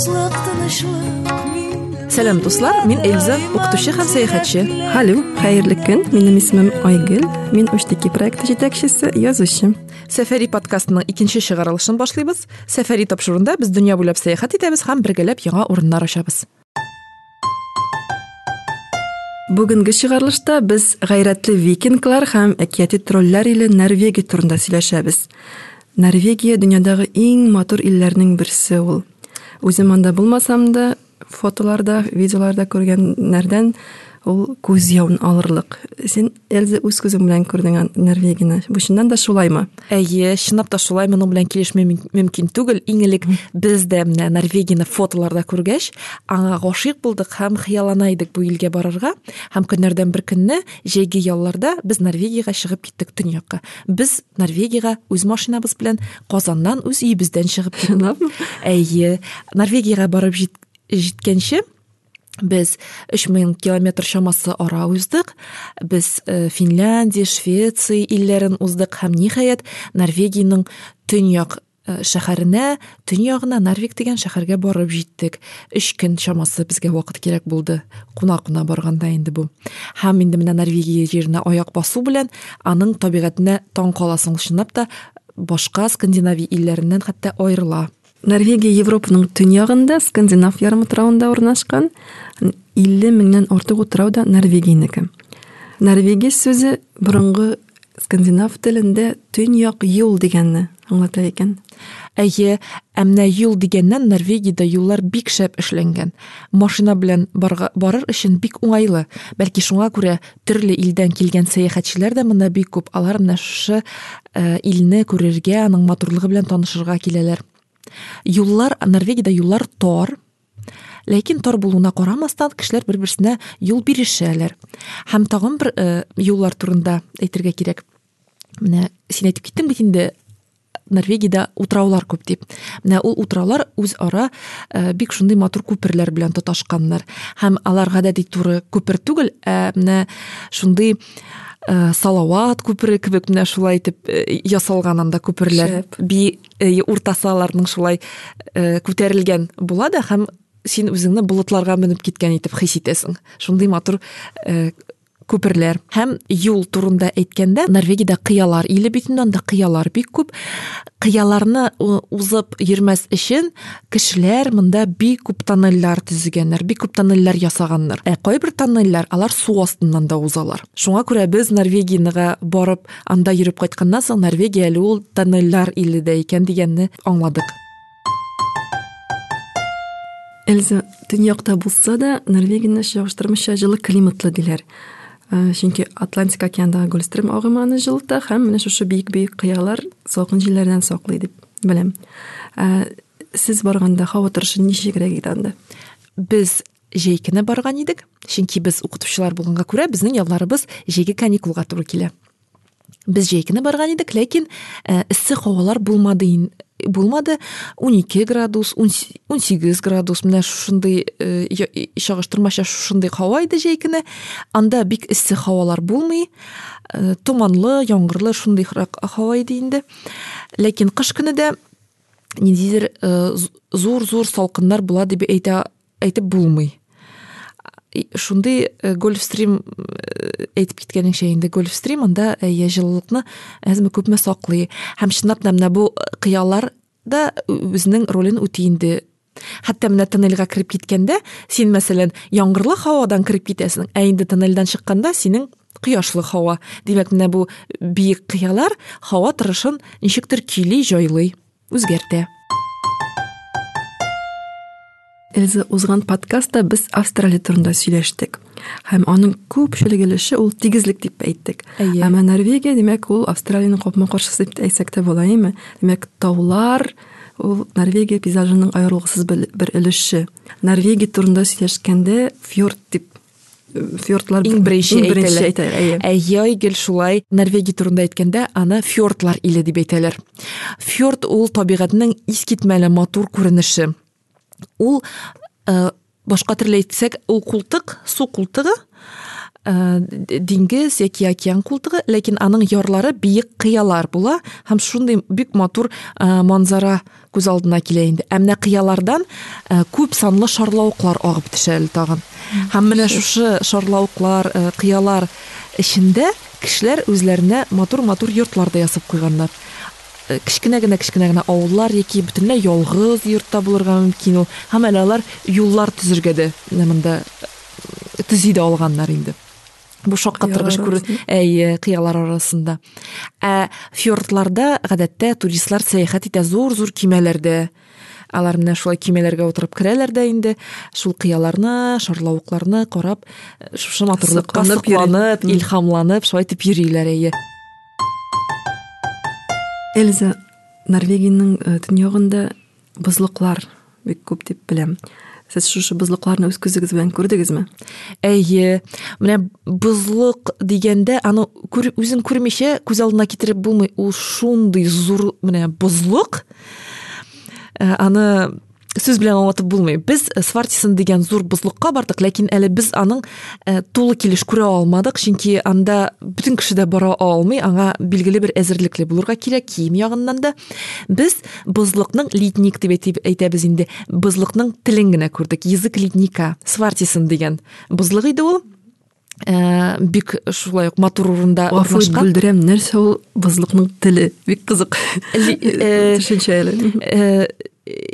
дуслык тынычлык сәлем дуслар мин эльза укытучы һәм сәяхәтче алло хәерле көн минем исемем айгөл мин уштеки проекты җитәкчесе язучы сәфәри подкастының икенче чыгарылышын башлыйбыз сәфәри тапшыруында без дөнья буйлап сәяхәт итәбез һәм бергәләп яңа урыннар ачабыз бүгенге чыгарылышта без гайрәтле викинглар һәм әкияти тролльләр иле норвегия турында сөйләшәбез норвегия дөньядагы иң матур илләрнең берсе ул үзем анда булмасам да фотоларда видеоларда күргәннәрдән ул күз алырлык сен эльза үз күзең белән күрдең норвегияны. Бу чыннан да шулаймы әйе чынлап та шулай. Моның белән килешмәү мөмкин түгел иң элек без дә менә норвегияны фотоларда күргәч аңа гашыйк булдык һәм хыяллана идек бу илгә барырга һәм көннәрдән бер көнне җәйге ялларда без норвегиягә чыгып киттек төньякка без норвегиягә үз машинабыз белән казаннан үз өебездән чыгып әйе норвегиягә барып җиткәнче без өч мең километр чамасы ара уздык. Без э, финляндия швеция илләрен уздык. Һәм ниһаять норвегиянең төньяк э, шәһәренә төньягына норвег дигән шәһәргә барып җиттек. Өч көн чамасы безгә вакыт кирәк булды. Куна куна барганда инде бу. Һәм инде менә норвегия җиренә аяк басу белән аның табигатенә таң каласың чынлап та башка скандинавия илләреннән хәтта аерыла. Норвегия европаның төньягында скандинав ярымутравында урнашкан илле меңнән артык утрау да норвегиянеке норвегия сүзе борынгы скандинав телендә төньяк юл дигәнне аңлата икән әйе ә менә юл дигәннән норвегиядә юллар бик шәп эшләнгән. Машина белән барыр өчен бик уңайлы. Бәлки шуңа күрә төрле илдән килгән сәяхәтчеләр дә монда бик күп. Алар менә шушы ә, илне күрергә аның матурлыгы белән танышырга киләләр. Юллар норвегияда юллар тор. Ләкин тор булуына карамастан кешеләр бер берсенә юл бирешәләр. Һәм тагын бер э, юллар турында әйтергә кирәк. Менә син әйтеп киттең бит инде норвегияда утраулар күп дип. Менә ул утраулар үз ара э, бик шундый матур күперләр белән тоташканнар. Һәм алар гадәти туры күпер түгел ә менә шундый ә, салават күпере кебек менә шулай итеп ә, ясалган анда күперләр би аларның шулай күтәрелгән була да һәм син үзеңне болытларга менеп киткән итеп хис итәсең. Шундый матур күперләр һәм юл турында әйткәндә норвегиядә кыялар иле бит инде анда бик күп. Кыяларны узып йөрмәс өчен кешеләр монда бик күп тоннельләр төзегәннәр бик күп тоннельләр ясаганнар. Ә кайбер тоннельләр алар су астыннан да узалар. Шуңа күрә без норвегиянага барып анда йөреп кайтканнан соң норвегия әле ул тоннельләр иле дә икән дигәнне аңладык. Эльза төньякта булса да норвегияны чагыштырмыйча жылы климатлы диләр. Чөнки атлантик океандагы гольстрим агымы аны жылыта һәм менә шушы биек биек кыялар салкын җилләрдән саклый дип беләм. Сез барганда һава торышы ничегрәк иде анда? Без җәй барган идек чөнки без укытучылар булганга күрә безнең ялларыбыз җәйге каникулга туры килә. Без җәй барган идек ләкин эссе һавалар булмады булмады он ике градус он сигез градус. Менә шушындай чагыштырмача шушындай һава иде җәй көне анда бик эссе һавалар булмый. Томанлы яңгырлы шундыйрак һава иде инде. Ләкин кыш көне дә ниндидер зур зур салкыннар була дип әйтә әйтеп булмый. Шундый гольфстрим әйтеп киткәнеңчә инде гольфстрим анда әйе җылылыкны әзме күпме саклый. Һәм чынлап та менә бу кыялар да үзенең ролен үти инде. Хәтта менә тоннельгә кереп киткәндә син мәсәлән яңгырлы һавадан кереп китәсең ә инде тоннельдән чыкканда синең кояшлы һава. Димәк менә бу биек кыялар һава торышын ничектер көйли җайлый үзгәртә. Эльза узган подкастта без австралия турында сөйләштек һәм аның күпчелек өлеше ул тигезлек дип әйттек. Әйе. Әмма норвегия димәк ул австралияның капма каршысы дип әйтсәк тә була димәк таулар ул норвегия пейзажының аерылгысыз бер өлеше. Норвегия турында сөйләшкәндә фьорд дип фьордлар иң беренче әйтәләр. әйе. Айгөл шулай. Норвегия турында әйткәндә аны фьордлар иле дип әйтәләр. Фьорд ул табигатьнең искитмәле матур күренеше. Ул ә, башка төрле әйтсәк ул култык су култыгы ә, диңгез яки океан култыгы ләкин аның ярлары биек кыялар була. Һәм шундый бик матур ә, манзара күз алдына килә инде. Ә менә кыялардан күп санлы шарлавыклар агып төшә әле тагын. Һәм менә шушы шарлавыклар кыялар эчендә кешеләр үзләренә матур матур йортлар да ясап куйганнар. Кечкенә генә кечкенә генә авыллар яки бөтенләй ялгыз йортта булырга мөмкин ул. Һәм әле алар юллар төзергә дә монда төзи дә алганнар инде. Бу шаккатыргыч күр әйе кыялар арасында. Ә фьордларда гадәттә туристлар сәяхәт итә зур зур кимәләрдә алар менә шулай кимәләргә утырып керәләр дә инде. Шул кыяларны шарлавыкларны карап шушы матурлыкка сокланып илһамланып шулай итеп йөриләр әйе. Эльза норвегиянең төньягында бозлыклар бик күп дип беләм. Сіз шушы бузлукларны өз күзүңүз менен көрдүңүзмү эйе мына бузлук дегенде аны өзүң көрмөйчө көз алдына кетирип болбой ул ушундай зур мына бузлук аны сөз белән аңлатып булмый без свартисон дигән зур бозлыкка бардык ләкин әле без аның э, тулы килеш күрә алмадык чөнки анда бөтен кеше дә бара алмый аңа билгеле бер әзерлекле булырга кирәк кием ягыннан да. Без бозлыкның литник дип әйтәбез инде. Бозлыкның телен генә күрдек язык литника свартисон дигән бозлык иде ул ә, бик шулай ук матур урында урнашкан бүлдерәм нәрсә ул бозлыкның теле бик кызык э, төшенчә әле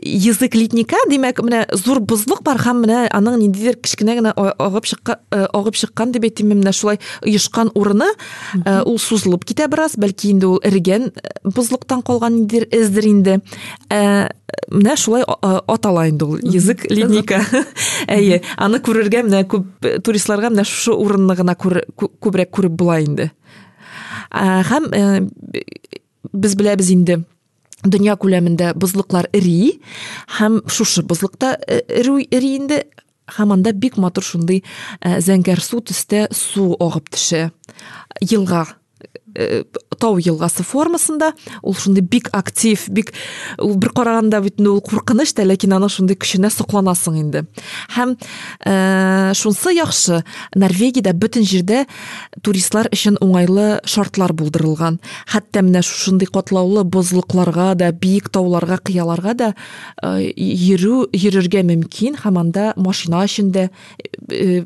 язык литника демәк менә зур бозлык бар һәм менә аның ниндидер кечкенә генә агып чыккан агып чыккан дип әйтим менә шулай оешкан урыны ул сузылып китә бераз бәлки инде ул эрегән бозлыктан калган ниндидер эздер инде. Менә шулай атала инде ул язык литника. Әйе аны күрергә менә күп туристларга менә шушы урынны гына күбрәк күреп була инде. Һәм без беләбез инде дөнья күләмендә бозлыклар эри һәм шушы бозлыкта эри инде һәм анда бик матур шундый зәңгәр су төстә су агып төшә елга тау елгасы формасында ул шундый бик актив бик ул бер караганда бит ул куркыныч та ләкин аның шундый көченә сокланасың инде һәм ә, шунсы яхшы норвегиядә бөтен җирдә туристлар өчен уңайлы шартлар булдырылган хәтта менә шушындый катлаулы бозлыкларга да биек тауларга кыяларга да э, йөрү йөрергә мөмкин һәм анда машина өчен дә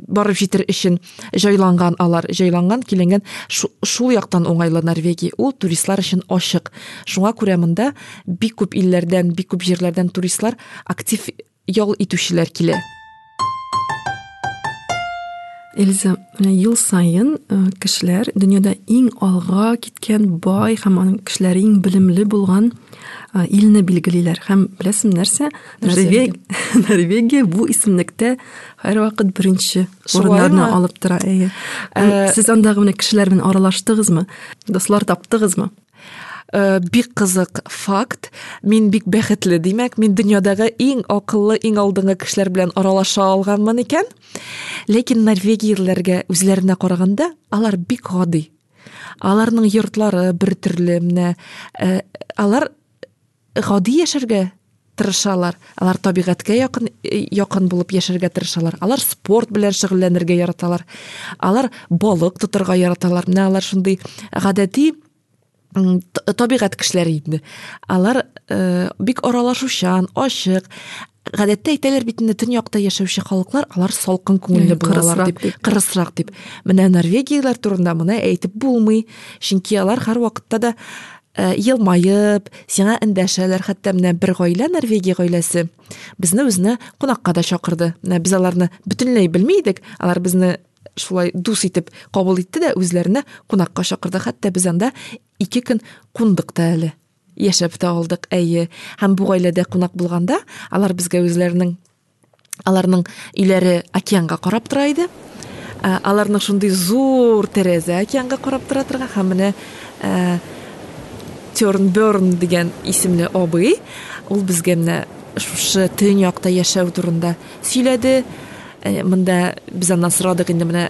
барып җитер өчен җайланган алар җайланган киленгән шул яктан уңайлы норвегия ул туристлар өчен ачык шуңа күрә монда бик күп илләрдән бик күп җирләрдән туристлар актив ял итүчеләр килә Эльза ел сайын кешеләр дөньяда иң алга киткән бай һәм аның кешеләре иң белемле булган илне билгелиләр. Һәм беләсең нәрсә? Норвегия бу исемлектә һәрвакыт беренче урыннарны алып тора әйе. Сез андагы менә кешеләр белән аралаштыгызмы? Дуслар таптыгызмы? Э, бик кызык факт. Мин бик бәхетле димәк мин дөньядагы иң акыллы иң алдыңгы кешеләр белән аралаша алганмын икән. Ләкин норвегиялеләргә үзләренә караганда алар бик гади. Аларның йортлары бер төрле менә э, алар гади яшәргә тырышалар. Алар табигатькә якын якын булып яшәргә тырышалар. Алар спорт белән шөгыльләнергә яраталар. Алар балык тотырга яраталар. Менә алар шундый гадәти табигать кешеләре инде. Алар э, бик аралашучан ачык. Гадәттә әйтәләр бит инде төньякта яшәүче халыклар алар салкын күңелле булалар дип кырысрак дип. Менә норвегиялар турында моны әйтеп булмый. Чөнки алар һәрвакытта да э, елмаеп сиңа эндәшәләр. Хәтта менә бер гаилә норвегия гаиләсе безне үзенә кунакка да чакырды. Менә без аларны бөтенләй белми идек алар безне шулай дус итеп кабул итте дә үзләренә кунакка чакырды. Хәтта без анда ике көн кундык та әле яшәп тә алдык әйе. Һәм бу гаиләдә кунак булганда алар безгә үзләренең аларның өйләре океанга карап тора иде. Аларның шундый зур тәрәзә океанга карап тора торган һәм менә тернберн дигән исемле абый ул безгә менә шушы төньякта яшәү турында сөйләде. Монда без аннан сорадык инде менә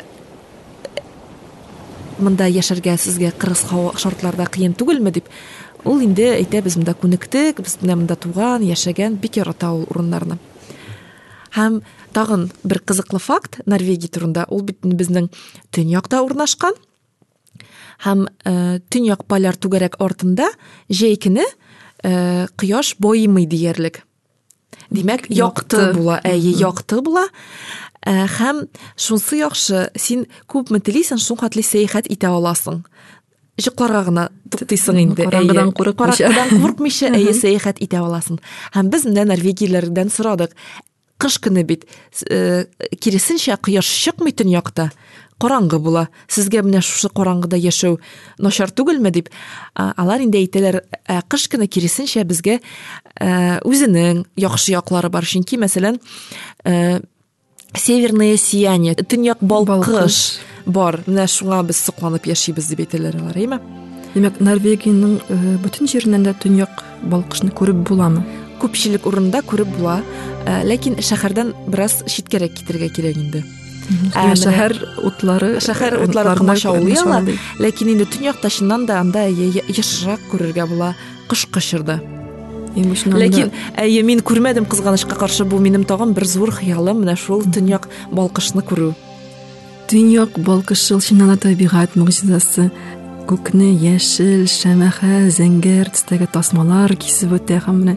мында яшәргә сезгә кырыс шартларда кыен түгелме дип ул инде әйтә без монда күнектек без менә монда туган яшәгән бик ярата ул урыннарны һәм тагын факт норвегия турында. Ул бит безнең төньякта урнашкан. Һәм ә, төньяк поляр түгәрәк артында җәй көне ә, кояш диярлек. Димәк якты Якты. була әйе якты була һәм шунысы яхшы син күпме телисең шул хәтле сәяхәт итә аласың Жыкларга гына туктыйсың инде. Караңгыдан курыкмыйча. Әйе, сәяхәт итә аласың. Һәм без менә норвегияләрдән сорадык. Кыш көне бит киресенчә кояш чыкмый төньякта. Караңгы була. Сезгә менә шушы караңгыда яшәү начар түгелме дип. Алар инде әйтәләр, кыш көне киресенчә безгә үзенең яхшы яклары бар. Чөнки мәсәлән, северное сияние, төньяк балкыш бар. Менә шуңа без сокланып яшибез дип әйтәләр алар, әйме? Демәк, Норвегиянең э, бөтен җиреннән дә төньяк балкышны күреп буламы? Күпчелек урында күреп була, ләкин шәһәрдән бераз читкәрәк китәргә кирәк инде. Ә, Ә, шәһәр утлары Шәһәр э, утлары комачаулыйлар, комачаулый. ләкин инде төньякта чыннан да анда ешрак күрергә була башыннан да- Ләкин әйе мин күрмәдем кызганычка каршы бу минем тагын бер зур хыялым менә шул төньяк балкышны күрү. Төньяк балкышы ул чыннан да табигать мөгъҗизасы. Күкне яшел, шәмәхә, зәңгәр төстәге тасмалар кисеп үтә һәм менә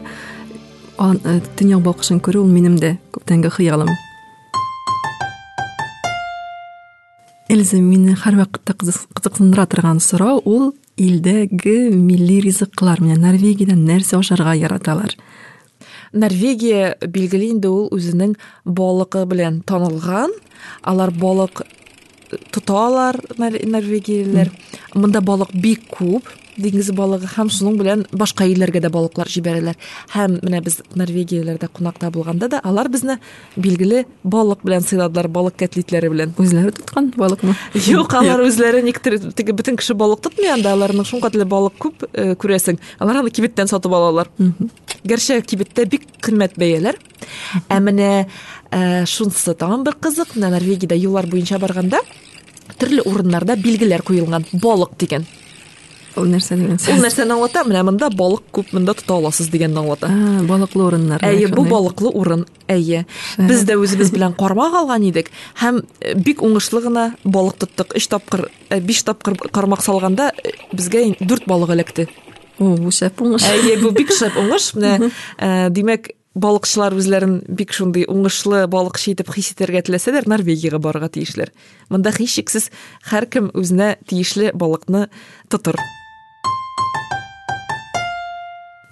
э, төньяк балкышын күрү ул минем дә күптәнге хыялым. Эльза мине һәрвакытта кызык- кызыксындыра торган сорау ул илдәге милли ризыклар. Менә Норвегиядә нәрсә ашарга яраталар? Норвегия билгеле инде ул үзенең балыгы белән танылган. Алар балык э, тоталар нор- норвегиялеләр. Монда балык бик күп. Диңгез балыгы һәм шуның белән башка илләргә дә балыклар җибәрәләр. Һәм менә без Норвегияләрдә кунакта булганда да алар безне билгеле балык белән сыйладылар, балык кәтлитләре белән. Үзләре тоткан балыкмы? Юк, алар үзләре никтер теге бөтен кеше балык тотмый анда, аларның шуңкатлы балык күп э, күрәсең. Алар аны кибеттән сатып алалар. Гәрчә кибеттә бик кыйммәт бәяләр. Ә менә ә, шунысы тагын бер кызык, менә Норвегиядә юллар буенча барганда төрле урыннарда билгеләр куелган балык дигән. Ул нәрсә дигән Ул нәрсәне аңлата? Менә монда балык күп, монда тота аласыз дигәнне аңлата. Балыклы урыннар. Әйе, бу балыклы урын. Әйе. Без дә үзебез белән кармак алган идек һәм э, бик уңышлы гына балык тоттык. 3 тапкыр, 5 тапкыр кармак салганда э, безгә 4 балык эләкте. О, бу шәп уңыш. Әйе, бу бик шәп уңыш. Менә э, димәк балыкчылар үзләрен бик шундый уңышлы балыкчы итеп хис итәргә теләсәләр, Норвегиягә барырга тиешләр. Монда һичшиксез һәркем үзенә тиешле балыкны тотыр.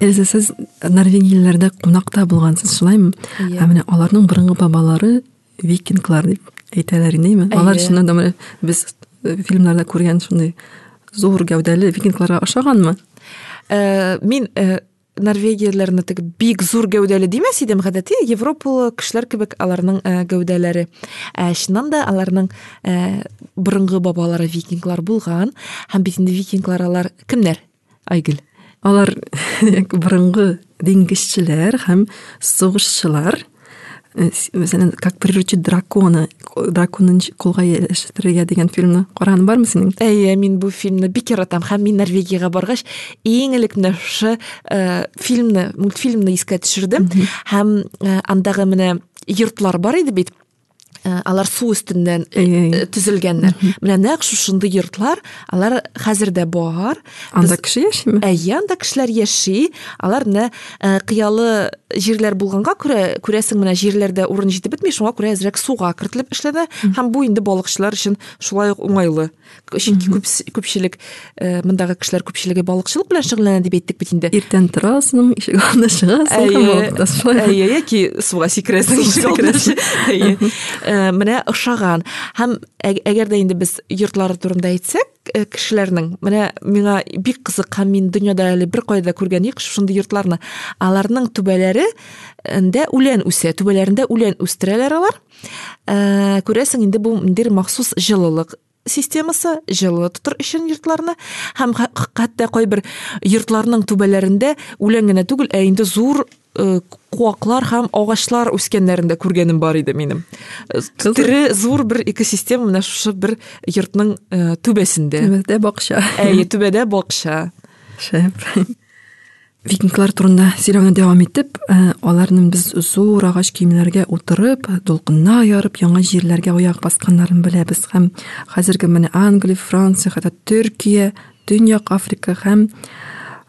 Эльза, сез Норвегияләрдә кунакта булгансыз, шулаймы? Иә. Ә менә аларның борынгы бабалары викинглар дип әйтәләр инде, Алар Әйе. чыннан да менә без э, фильмнарда күргән шундый зур гәүдәле викингларга охшаганмы? Э, мин э, Норвегияләрне теге бик зур гәүдәле димәс идем гадәти Европалы кешеләр кебек аларның гәүдәләре. Ә чыннан да аларның э, борынгы бабалары викинглар булган һәм бит инде викинглар алар кемнәр? Айгөл. Алар як борынгы диңгезчеләр һәм сугышчылар. Э, Мәсәлән, как приручить дракона, драконын кулга яшертергә дигән фильмны караган бармы синең? Әйе, мин бу фильмны бик яратам һәм мин Норвегиягә баргач, иң элек менә шушы э, фильмны, мультфильмны искә төшердем һәм э, андагы менә йортлар бар иде бит. Э, Алар су өстеннән э, э, төзелгәннәр. Менә нәкъ шушындый йортлар, алар дә бар. Анда кеше яшиме? Әйе, анда кешеләр яши. Алар менә э, кыялы җирләр булганга күрә, күрәсең менә җирләрдә урын җитеп бетми, шуңа күрә әзрәк суга кертелеп эшләнә һәм бу инде балыкчылар өчен шулай ук уңайлы. Чөнки күп күпчелек э, мондагы кешеләр күпчелеге балыкчылык белән шөгыльләнә дип әйттек бит инде. Иртән торасың, ишек алдына чыгасың, Әйе, яки суга сикерәсең. Э, Менә. Һәм әг- әгәр дә инде без йортлары турында әйтсәк, э, кешеләрнең, менә миңа бик кызык һәм мин дөньяда әле бер кайда күргән юк шундый йортларны. Аларның түбәләре эндә үлән үсә, түбәләрендә үлән үстерәләр алар. Э, Күрәсең инде бу ниндидер махсус җылылык системасы җылы тотыр өчен йортларны һәм хәтта кайбер йортларның түбәләрендә үлән генә түгел, ә инде зур куаклар һәм агачлар үскәннәрен дә күргәнем бар иде минем. Тере зур бер экосистема менә шушы бер йортның түбәсендә. Төбәдә бакча. Әйе, түбәдә бакча. Шәп. Викинглар турында сөйләүне дәвам итеп ә, аларның без зур агач киемнәргә утырып дулкынна ярып яңа җирләргә аяк басканнарын беләбез һәм хәзерге менә англия франция хәтта төркия төньяк африка һәм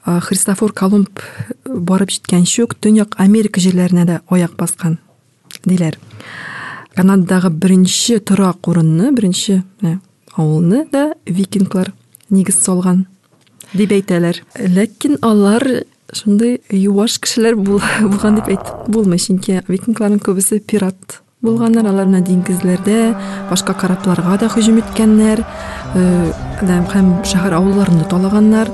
ә, христофор колумб барып җиткәнче үк төньяк америка җирләренә дә аяк баскан диләр. Канададагы беренче торак урынны беренче авылны да викинглар нигез салган дип әйтәләр. Ләкин алар шундай юаш кешеләр булган дип әйтеп булмый чөнки викингларның күбесе пират булганнар алар менә диңгезләрдә башка корабларга да һөҗүм иткәннәр һәм шәһәр авылларны талаганнар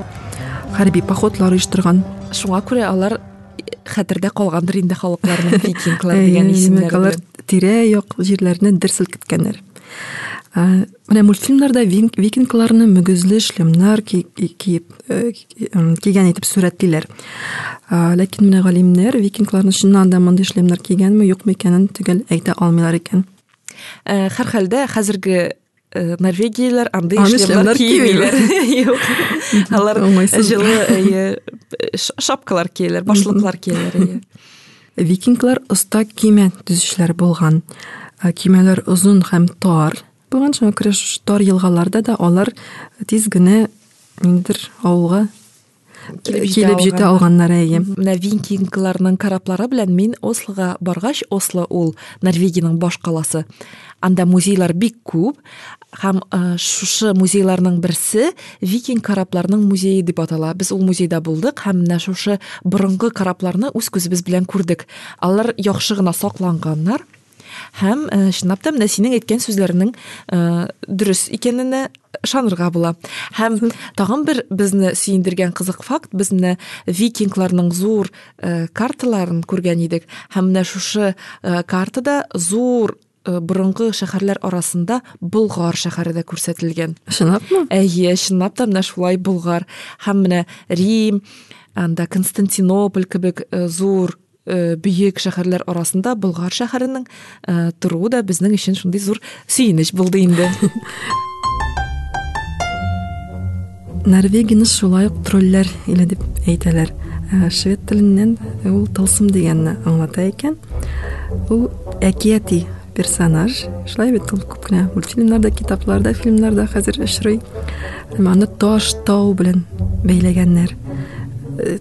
хәрби походлар оештырган. Шуңа күрә алар хәтердә калгандыр инде халыкларның викинглар дигән исемнәр алар тирә як җирләрне дер селкеткәннәр менә мультфильмнарда викингларны мөгезле шлемнар киеп кигән итеп сурәтлиләр ләкин менә галимнәр викингларны чыннан да мондый шлемнар кигәнме юкмы икәнен төгәл әйтә алмыйлар икән. Һәрхәлдә хәзерге норвегияләр андай шлемнар кимиләр юк. Алар җылы шапкалар кияләр башлыклар кияләр викинглар оста киемә төзүчеләр булган. Кимәләр озын һәм тар. Булган шуңа күрә тар елгаларда да генә ниндидер авылга килеп җитә алганнар әйе менә викингларның кораблары белән мин ослога баргач осло ул норвегиянең баш каласы анда музейлар бик күп һәм шушы музейларның берсе викинг корабларның музее дип атала. Без ул музейда булдык һәм менә шушы борынгы корабларны үз күзебез белән күрдек алар яхшы гына сакланганнар һәм чынлап та менә синең әйткән сүзләреңнең дөрес икәненә ышанырга була. Һәм тагын бер безне сөендергән кызык факт. Без менә викингларның зур карталарын күргән идек. Һәм менә шушы картада зур борынгы шәһәрләр арасында болгар шәһәре дә күрсәтелгән. Чынлапмы? Әйе чынлап та менә шулай болгар. Һәм менә рим анда константинополь кебек зур бөек шәһәрләр арасында болгар шәһәренең торуы да безнең өчен шундый зур сөенеч булды инде. Норвегияны шулай ук тролльләр иле дип әйтәләр. Швед теленнән ул тылсым дигәнне аңлата икән. Ул әкияти персонаж. Шулай бит ул күп кенә мультфильмнарда китапларда фильмнарда хәзер очрый. Аны таш тау белән бәйләгәннәр.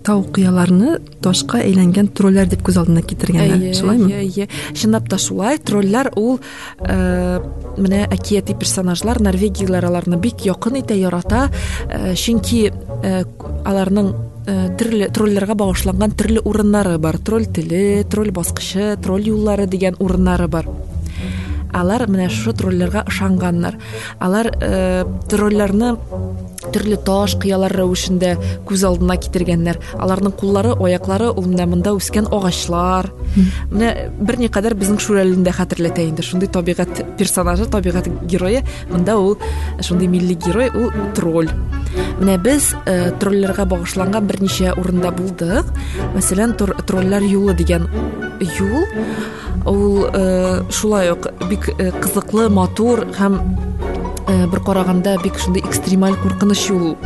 Тау кыяларны ташка әйләнгән тролльләр дип күз алдына китергәннәр шулаймы әйе чынлап та шулай. Тролльләр ул менә әкияти персонажлар норвегиялар аларны бик якын итә ярата. Чөнки аларның төрле тролльләргә багышланган төрле урыннары бар. Тролль теле тролль баскычы тролль юллары дигән урыннары бар. Алар менә шушы тролльләргә ышанганнар. Алар тролльләрне төрле таш кыялар рәвешендә күз алдына китергәннәр. Аларның куллары аяклары ул менә монда үскән агачлар. Менә берникадәр безнең шүрәлене дә табигать персонажы табигать герое монда ул шундый милли герой ул тролль. Менә без тролльләргә багышланган берничә урында булдык мәсәлән тролльләр юлы дигән юл. Ул шулай ук бик кызыклы матур һәм бер караганда бик шундый экстремаль куркыныч юл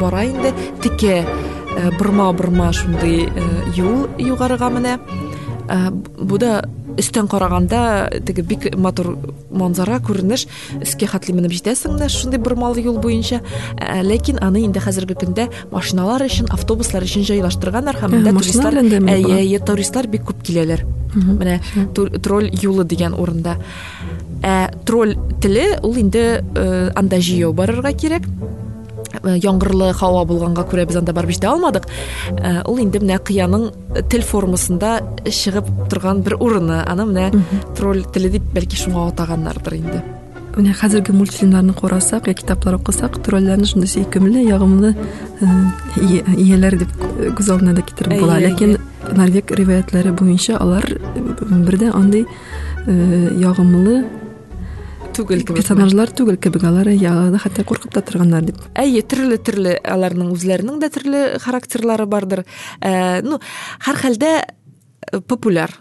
бара инде. Текә бырма бырма шундый юл югарыга менә. Бу да өстән караганда теге бик матур манзара күренеш өскә хәтле менеп җитәсең менә шундый бырмалы юл буенча ләкин аны инде хәзерге көндә машиналар өчен автобуслар өчен җайлаштырганнар һәм туристлар әйе туристлар бик күп киләләр менә тролль юлы дигән урында ә тролль теле ул инде анда жыйяу барырга кирәк яңгырлы һава булганга күрә без анда барып җитә алмадык. Ул инде менә кыяның тел формасында чыгып торган бер урыны. Аны менә тролль теле дип бәлки шуңа атаганнардыр инде. Менә хәзерге мультфильмнарны карасак я китаплар укысак тролльләрне шундый сөйкемле ягымлы ияләр дип күз алдына да китереп була. Ләкин норвег риваятләре буенча алар бердә андый ягымлы түгел персонажлар түгел кебек алар ягыда хәтта куркып та торганнар дип әйе төрле төрле аларның үзләренең дә төрле характерлары бардыр. Ну һәрхәлдә популяр.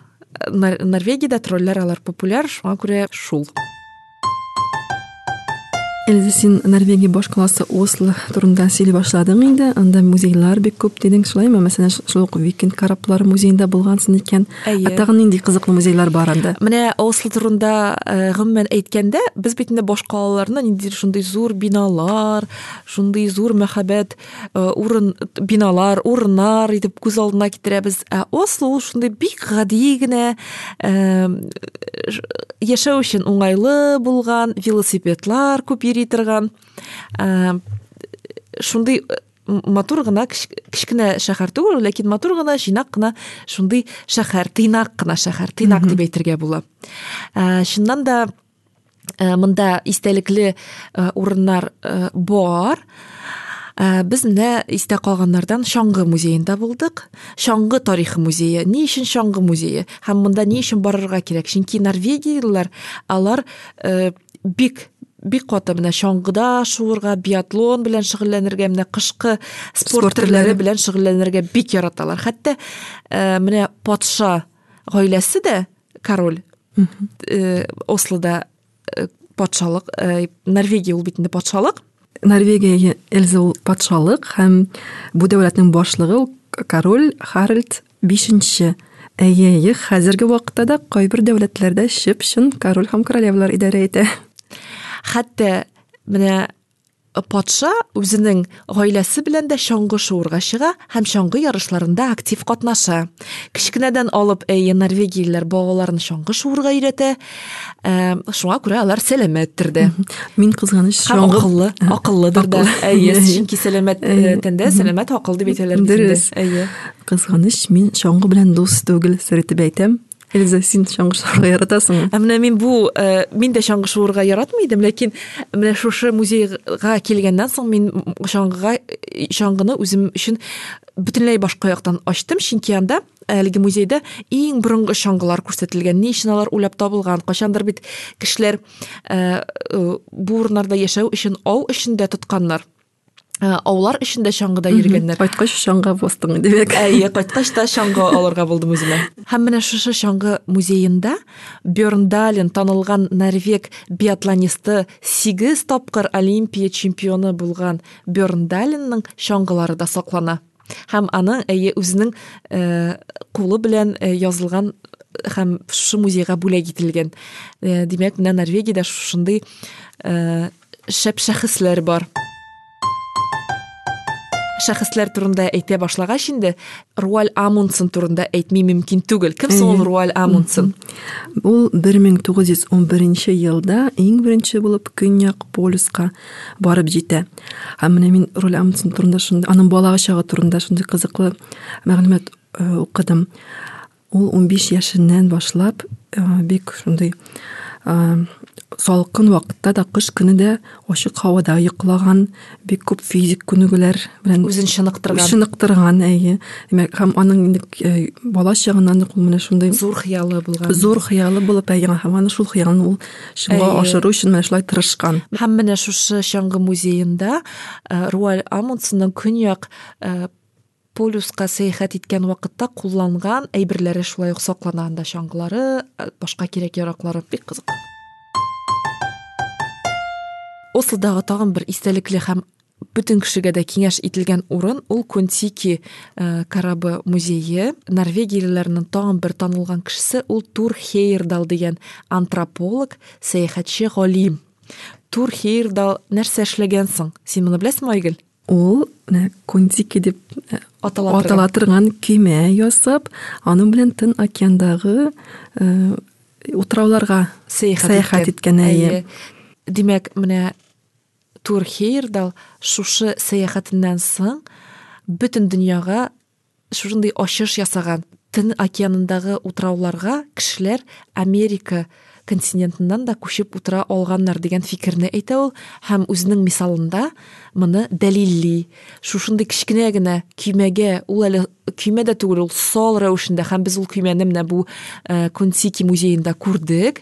Норвегиядә тролльләр алар популяр шуңа күрә шул. Эльза, син Норвегия баш қаласы Осло турында сөйлей башладың инде. Анда музейлар бик күп дидең, шулаймы? Мәсәлән, шул ук Викинг кораблары музейында булгансың икән. Әйе. Тагын нинди кызыклы музейлар бар анда? Менә Осло турында э, гомумән әйткәндә, без бит инде башка калаларны ниндидер шундый зур биналар, шундый зур мәхәббәт э, урын биналар, урыннар итеп күз алдына китерәбез. Ә Осло ул шундый бик гади генә яшәү өчен уңайлы булган, велосипедлар күп йөри торган. Ә, шундый э, матур гына кич- кечкенә шәһәр түгел, ләкин матур гына, җыйнак кына шундый шәһәр, тыйнак кына шәһәр, тыйнак дип әйтергә була. Чыннан да ә, монда истәлекле ә, урыннар бар. Без менә истә калганнардан Шаңгы музеенда булдык. Шаңгы тарихы музее. Ни өчен Шаңгы музее? Һәм монда ни өчен барырга кирәк? Чөнки норвегиялылар алар бик бик каты менә чаңгыда шуырга, биатлон белән шөгыльләнергә, менә кышкы спорт төрләре белән шөгыльләнергә бик яраталар. Хәтта ә, менә патша гаиләсе дә король э, Ослода э, патшалык, э, Норвегия ул бит инде патшалык. Норвегия Эльза ул патшалык һәм бу дәүләтнең башлыгы ул король Харальд 5нче. Әйе, хәзерге вакытта да кайбер дәүләтләрдә чып-чын король һәм королевалар идарә итә. Хәтта менә патша үзенең гаиләсе белән дә чаңгы шуырга чыга һәм чаңгы ярышларында актив катнаша. Кичкенәдән алып әйе норвегиялеләр балаларын чаңгы шуырга өйрәтә. Ә, шуңа күрә алар сәламәттер дә. Мин кызганыч Һәм шаңгы- акыллы, акыллыдыр да. Әйе, чөнки сәламәт э, тәндә сәламәт акыл дип әйтәләр. Дөрес. Әйе. Кызганыч, мин шаңгы белән дус түгел, сер итеп әйтәм. Эльза, син шаңгы шуырга яратасыңмы? Ә менә мин бу э, мин дә чаңгы шуырга яратмый идем, ләкин менә шушы музейга килгәннән соң мин чаңгыга чаңгыны үзем өчен бөтенләй башка яктан ачтым, чөнки анда әлеге музейда иң борынгы чаңгылар күрсәтелгән. Ни өчен алар уйлап табылган? Качандыр бит кешеләр э, э, бу урыннарда яшәү өчен ау тотканнар. Э, Аулар эчендә чаңгыда йөргәннәр. Кайткач шаңга бастың, димәк. Әйе, кайткач та чаңгы алырга булдым үземә. Һәм менә шушы чаңгы музеенда Бjörndalen танылган норвег биатлонисты 8 тапкыр Олимпия чемпионы булган Бjörndalenның чаңгылары да саклана. Һәм аның әйе үзенең э, кулы белән э, язылган һәм шушы музейга бүләк ителгән. Э, Димәк, менә Норвегиядә шушындый э, шәп шәхесләр бар. Шәхесләр турында әйтә башлагач инде, Руаль Амундсен турында әйтми мөмкин түгел. Кем соң. Руаль Амундсен? Ул 1911 елда иң беренче булып Көньяк полюска барып җитә. Һәм менә мин Роль Амундсен турында шундый, аның балага чагы турында шундый кызыклы мәгълүмат э, укыдым. Ул 15 яшеннән башлап э, бик шундый э, салкын вакытта да кыш көне дә ачык һавада йоклаган, бик күп физик күнегүләр белән Үзен чыныктырган. Шыныктырган, әйе. Демәк, һәм аның инде бала чагыннан ук ул менә шундый Зур хыялы булган. зур хыялы булып әйе һәм аны шул хыялны ул Әйе. ашыру өчен менә шулай тырышкан. Һәм менә шушы чаңгы музейында э, Руаль Амундсенның көньяк полюска сәяхәт иткән вакытта кулланган әйберләре шулай ук саклана анда чаңгылары, башка кирәк-яраклары бик кызык. Ослодагы тагын бер истәлекле һәм бөтен кешегә дә киңәш ителгән урын ул Контики э, корабы музее. Норвегиялеләрнең тагын бер танылган кешесе ул Тур Хейердал дигән антрополог, сәяхәтче галим. Тур Хейердал нәрсә эшләгән соң? Син моны беләсеңме, Айгөл? Ул менә Контики дип э, Атала торган көймә ясап, аның белән Тын океандагы э, утрауларга сәяхәт, сәяхәт иткән, әйе. Димәк, менә Тур Хейердал шушы сәяхәтеннән соң бөтен дөньяга шушындый ачыш ясаган. Тын океанындагы утрауларга кешеләр Америка континентыннан да күчеп утыра алганнар дигән фикерне әйтә ул һәм үзенең мисалында моны дәлилли. Шушындый кичкенә генә көймәгә, ул әле көймә дә түгел, ул сал рәвешендә һәм без ул көймәне менә э, күрдек.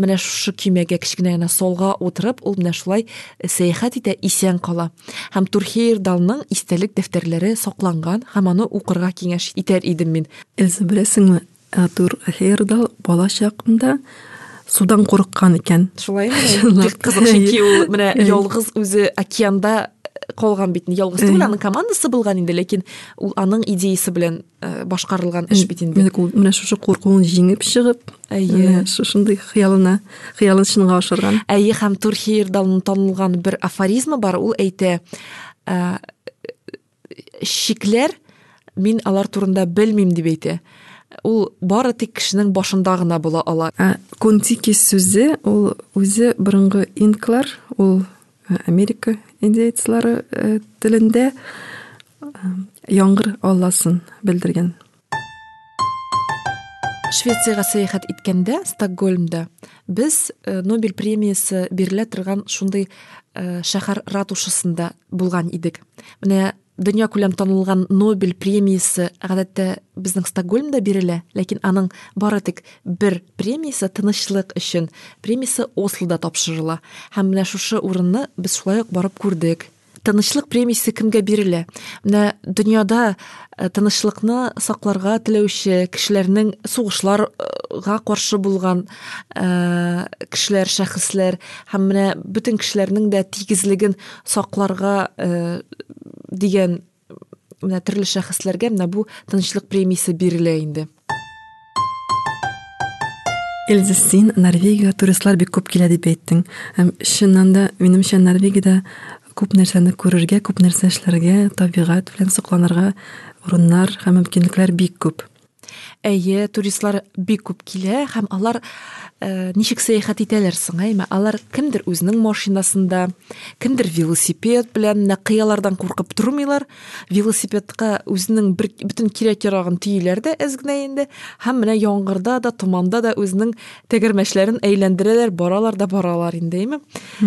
Менә шушы көймәгә кичкенә генә солга утырып, ул менә шулай сәяхәт итә, исән кала. Һәм Турхейрдалның истәлек дәфтәрләре сакланган, һәм аны укырга киңәш итәр идем мин. Эльза беләсеңме, э, Тур Хейердал бала чагында судан курыккан экен шулаймы бик кызык чөнки ул менә ялгыз үзе океанда калган бит ялгыз түгел Әй. аның командасы булган инде ләкин ул аның идеясы белән э, башкарылган эш бит инде ул менә шушы куркуын җиңеп чыгып Әйе. менә шушындый хыялына хыялын чынга ашырган әйе һәм турхейрдалның танылган бер афоризмы бар. Ул әйтә ә, шикләр мин алар турында белмим дип әйтә ул бары тик кешенең башында гына була ала. Контики сүзе ул үзе борынгы инклар, ул ә, Америка индейцлары ә, телендә ә, яңгыр алласын белдергән. Швецияга сәяхәт иткәндә Стокгольмда без э, Нобель премиясы бирелә торган шундый э, шәһәр ратушасында булган идек. Дөнья күләм танылган Нобель премиясы гадәттә безнең Стокгольмда бирелә, ләкин аның бары тик бер премиясе тынычлык өчен, премиясе Ослода тапшырыла. Һәм менә шушы урынны без шулай ук барып күрдек. Тынычлык премиясе кемгә бирелә? Менә дөньяда э, тынычлыкны сакларга теләүче кешеләрнең сугышларга каршы булган э, кешеләр, шәхесләр һәм менә бөтен кешеләрнең дә тигезлеген сакларга дигән менә төрле шәхесләргә менә бу тынычлык премиясе бирелә инде. Эльза, син Норвегиягә туристлар бик күп килә дип әйттең. Һәм да минемчә Норвегиядә күп нәрсәне күрергә, күп нәрсә эшләргә, табигать белән сокланырга урыннар һәм мөмкинлекләр бик. Әйе, туристлар бик күп килә һәм алар э, ничек сәяхәт итәләр соң, әйме? Алар кемдер үзенең машинасында, кемдер велосипед белән менә кыялардан куркып тормыйлар. Велосипедка үзенең бер бөтен кирәк ярагын төяләр дә әз генә инде һәм менә яңгырда да, туманда да үзенең тәгәрмәчләрен әйләндерәләр, баралар да баралар инде, әйме?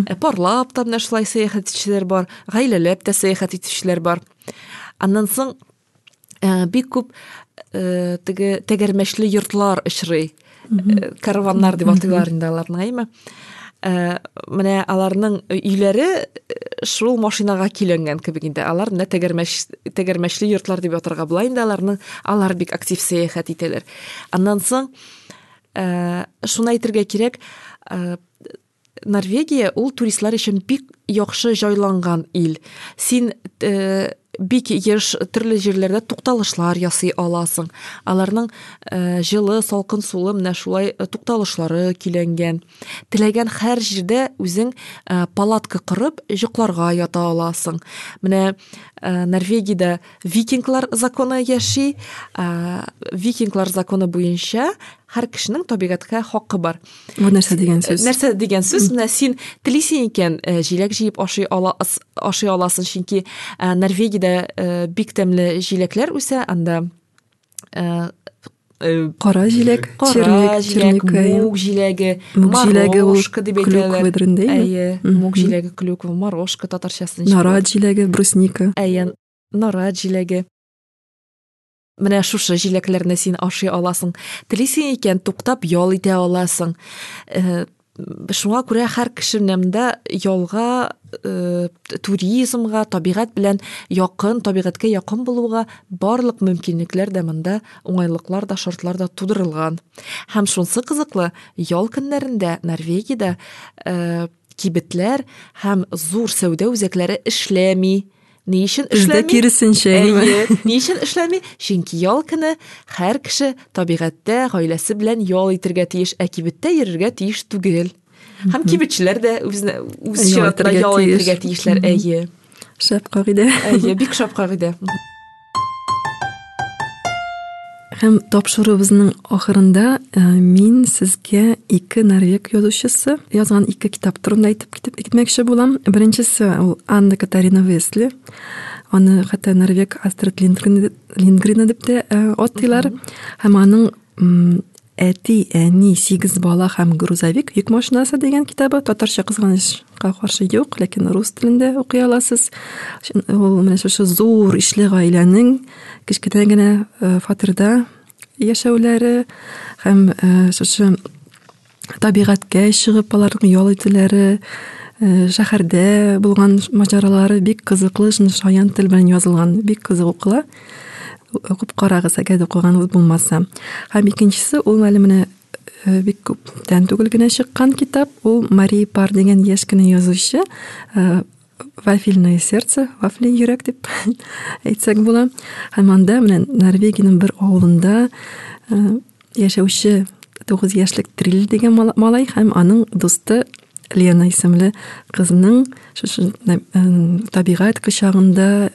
Ә Парлап та менә шулай сәяхәт итүчеләр бар, гаиләләп тә сәяхәт итүчеләр бар. Аннан соң Ә, бик күп ә, теге тәгәрмәчле йортлар очрый. Ә, Караваннар дип атыйлар инде аларны, әйме? Ә, менә аларның өйләре ә, шул машинага киләнгән кебек инде. Алар менә тәгәрмәч тәгәрмәчле йортлар дип атарга була инде. Алар бик актив сәяхәт итәләр. Аннан соң шуны әйтергә кирәк, Норвегия ул туристлар өчен бик яхшы җайланган ил. Син э, бик еш төрле җирләрдә тукталышлар ясый аласың. Аларның э, җылы, салкын сулы менә шулай э, тукталышлары көйләнгән. Теләгән һәр җирдә үзең э, палатка корып йокларга ята аласың. Менә э, Норвегиядә викинглар законы яши. Э, викинглар законы буенча һәр кешенең табигатькә хакы бар. Бу нәрсә дигән сүз? Нәрсә дигән сүз? Менә син телисең икән, э, җиләк җыеп ашый ашый аласың, чөнки э, Норвегиядә э, бик тәмле җиләкләр үсә, анда э, э, Кара җиләк, кара җиләк, черник, черника. мук җиләге, Мук ул морошка дип клюква дрендәйме? Әйе, мук җиләге, клюква, морошка татарчасын. Нара җиләге, брусника. Әйе, нора җиләге. Менә шушы җиләкләрне син ашый аласың. Телисең икән, туктап ял итә аласың. Шуңа күрә һәр кеше менә ялга, э, туризмга, табигать белән якын, табигатькә якын булуга барлык мөмкинлекләр дә монда, уңайлыклар да, шартлар да тудырылган. Һәм шунсы кызыклы, ял көннәрендә Норвегиядә э, кибетләр һәм зур сәүдә үзәкләре эшләми. Бездә эшләми? киресенчә, әйме? Әйе. Ни өчен эшләми? Чөнки ял көне һәр кеше табигатьтә гаиләсе белән ял итәргә тиеш, ә кибеттә йөрергә тиеш түгел. Һәм кибетчеләр дә үзенә үз Ял чиратында итәргә ял тиеш. итәргә тиешләр. Мгм. Әйе. Шәп кагыйдә. Әйе, бик шәп кагыйдә. Һәм тапшырыбызның ахырында ә, мин сезгә ике норвег язучысы язган ике китап турында әйтеп китмәкче булам. Беренчесе ул Анна Катарина Весли. Аны хәтта норвег Астрид Линдгрен дип тә ә, атыйлар. Һәм аның әти, әни, сигез бала һәм грузовик йөк машинасы дигән китабы татарча кызганычка каршы юк, ләкин рус телендә укый аласыз. Ул менә шушы зур ишле гаиләнең кечкенә генә э, фатирда яшәүләре һәм э, шушы табигатькә чыгып аларның ял итүләре, э, шәһәрдә булган маҗаралары бик кызыклы, шаян тел белән язылган, бик кызык укыла. Укыган булмаса. Һәм икенчесе ул әле менә э, бик күптән түгел генә чыккан китап ул мари пар деген яшь кенә язучы э, вафельное сердце вафли йөрәк дип әйтсәк була һәм анда менә норвегиянең бер авылында яшәүче тугыз яшьлек трил деген малай һәм аның дусты лена шушы табигать кочагында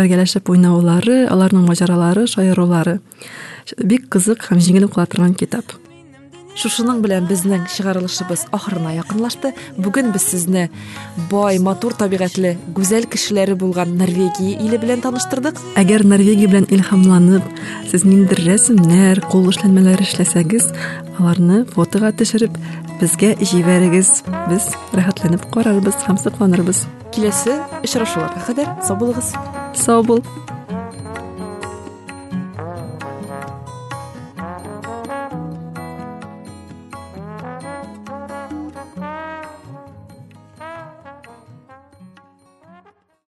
бергәләшеп уйнаулары аларның маҗаралары шаярулары бик кызык һәм җиңел укыла торган китап. Шушының белән безнең чыгарылышыбыз ахырына якынлашты бүген без сезне бай матур табигатьле гүзәл кешеләре булган норвегия иле белән таныштырдык. Әгәр норвегия белән илһамланып сез ниндидер рәсемнәр кул эшләнмәләре эшләсәгез аларны фотога төшереп безгә җибәрегез. Без рәхәтләнеп карарбыз һәм сокланырбыз. Киләсе очрашуларга кадәр сау булыгыз. Сау бул.